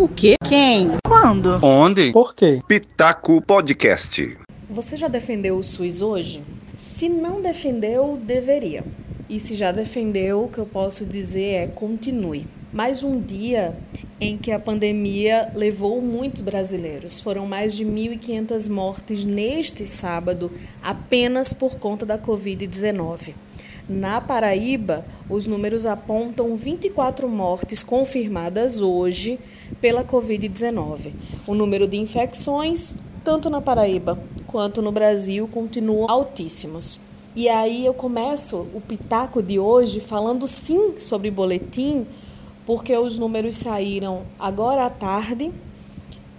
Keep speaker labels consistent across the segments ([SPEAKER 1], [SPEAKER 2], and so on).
[SPEAKER 1] O quê?
[SPEAKER 2] Quem?
[SPEAKER 1] Quando?
[SPEAKER 3] Onde?
[SPEAKER 4] Por quê?
[SPEAKER 5] Pitaco Podcast.
[SPEAKER 6] Você já defendeu o SUS hoje? Se não defendeu, deveria. E se já defendeu, o que eu posso dizer é continue. Mais um dia em que a pandemia levou muitos brasileiros. Foram mais de 1.500 mortes neste sábado apenas por conta da Covid-19. Na Paraíba, os números apontam 24 mortes confirmadas hoje pela Covid-19. O número de infecções, tanto na Paraíba quanto no Brasil, continuam altíssimos. E aí eu começo o pitaco de hoje falando sim sobre boletim, porque os números saíram agora à tarde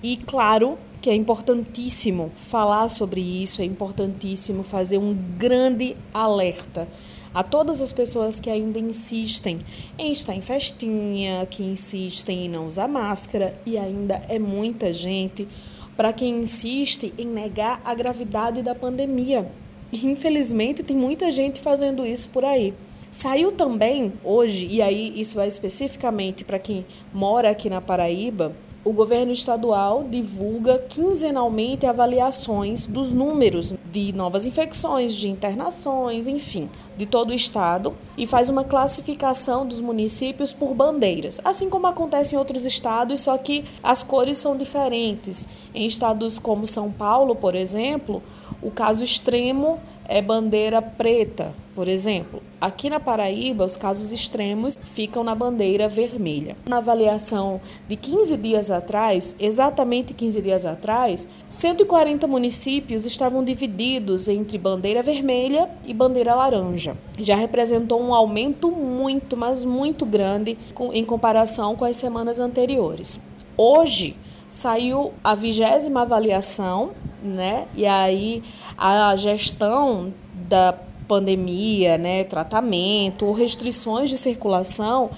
[SPEAKER 6] e claro que é importantíssimo falar sobre isso, é importantíssimo fazer um grande alerta a todas as pessoas que ainda insistem em estar em festinha, que insistem em não usar máscara, e ainda é muita gente para quem insiste em negar a gravidade da pandemia. E, infelizmente, tem muita gente fazendo isso por aí. Saiu também hoje, e aí isso vai especificamente para quem mora aqui na Paraíba, o governo estadual divulga quinzenalmente avaliações dos números de novas infecções, de internações, enfim, de todo o estado e faz uma classificação dos municípios por bandeiras, assim como acontece em outros estados, só que as cores são diferentes. Em estados como São Paulo, por exemplo, o caso extremo é bandeira preta, por exemplo. Aqui na Paraíba, os casos extremos ficam na bandeira vermelha. Na avaliação de 15 dias atrás, exatamente 15 dias atrás, 140 municípios estavam divididos entre bandeira vermelha e bandeira laranja. Já representou um aumento muito, mas muito grande em comparação com as semanas anteriores. Hoje, saiu a vigésima avaliação, né? E aí a gestão da pandemia, né, tratamento ou restrições de circulação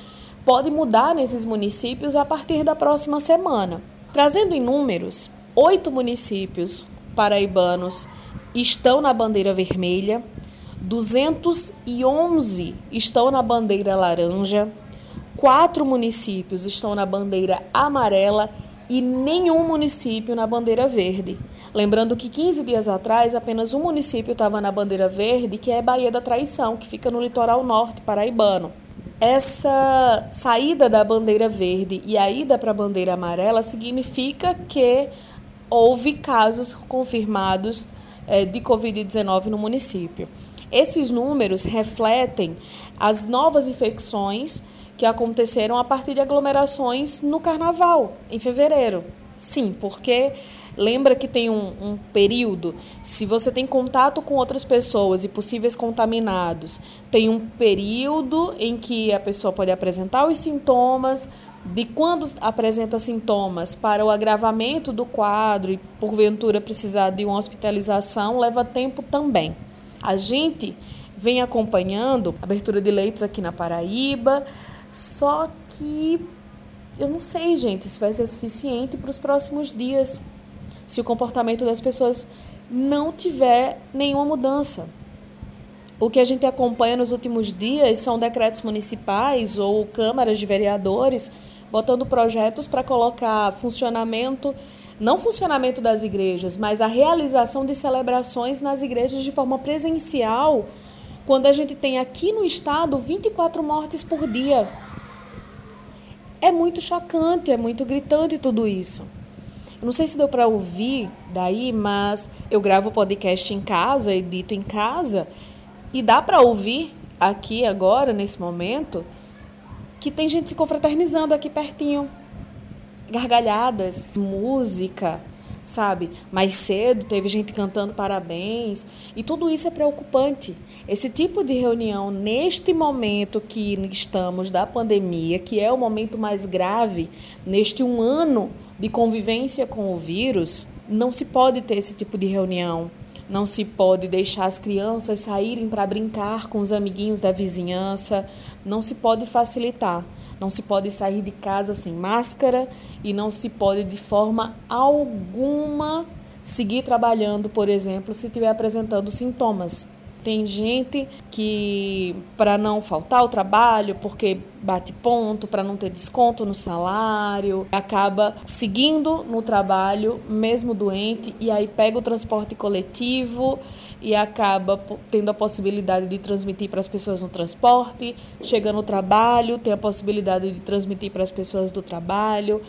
[SPEAKER 6] pode mudar nesses municípios a partir da próxima semana. Trazendo em números, oito municípios paraibanos estão na bandeira vermelha, 211 estão na bandeira laranja, quatro municípios estão na bandeira amarela e nenhum município na bandeira verde. Lembrando que 15 dias atrás apenas um município estava na bandeira verde, que é Baía da Traição, que fica no litoral norte paraibano. Essa saída da bandeira verde e a ida para a bandeira amarela significa que houve casos confirmados é, de Covid-19 no município. Esses números refletem as novas infecções que aconteceram a partir de aglomerações no carnaval, em fevereiro. Sim, porque lembra que tem um, um, período, se você tem contato com outras pessoas e possíveis contaminados, tem um período em que a pessoa pode apresentar os sintomas, de quando apresenta sintomas para o agravamento do quadro e porventura precisar de uma hospitalização, leva tempo também. A gente vem acompanhando abertura de leitos aqui na Paraíba, só que eu não sei, gente, se vai ser suficiente para os próximos dias, se o comportamento das pessoas não tiver nenhuma mudança. O que a gente acompanha nos últimos dias são decretos municipais ou câmaras de vereadores botando projetos para colocar funcionamento, não funcionamento das igrejas, mas a realização de celebrações nas igrejas de forma presencial, quando a gente tem aqui no estado 24 mortes por dia. É muito chocante, é muito gritante tudo isso. Não sei se deu para ouvir daí, mas eu gravo podcast em casa, edito em casa, e dá para ouvir aqui agora, nesse momento, que tem gente se confraternizando aqui pertinho. Gargalhadas, música, sabe? Mais cedo teve gente cantando parabéns e tudo isso é preocupante. Esse tipo de reunião neste momento que estamos da pandemia, que é o momento mais grave neste um ano de convivência com o vírus, não se pode ter esse tipo de reunião. Não se pode deixar as crianças saírem para brincar com os amiguinhos da vizinhança. Não se pode facilitar. Não se pode sair de casa sem máscara e não se pode de forma alguma seguir trabalhando, por exemplo, se estiver apresentando sintomas. Tem gente que, para não faltar ao trabalho, porque bate ponto, para não ter desconto no salário, acaba seguindo no trabalho, mesmo doente, e aí pega o transporte coletivo e acaba tendo a possibilidade de transmitir para as pessoas no transporte, chega no trabalho, tem a possibilidade de transmitir para as pessoas do trabalho,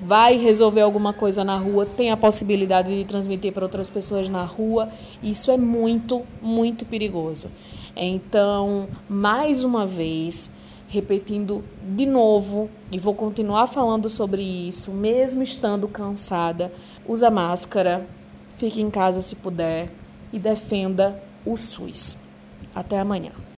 [SPEAKER 6] vai resolver alguma coisa na rua, tem a possibilidade de transmitir para outras pessoas na rua. Isso é muito, muito perigoso. Então, mais uma vez, repetindo de novo, e vou continuar falando sobre isso, mesmo estando cansada, usa máscara, fique em casa se puder e defenda o SUS. Até amanhã.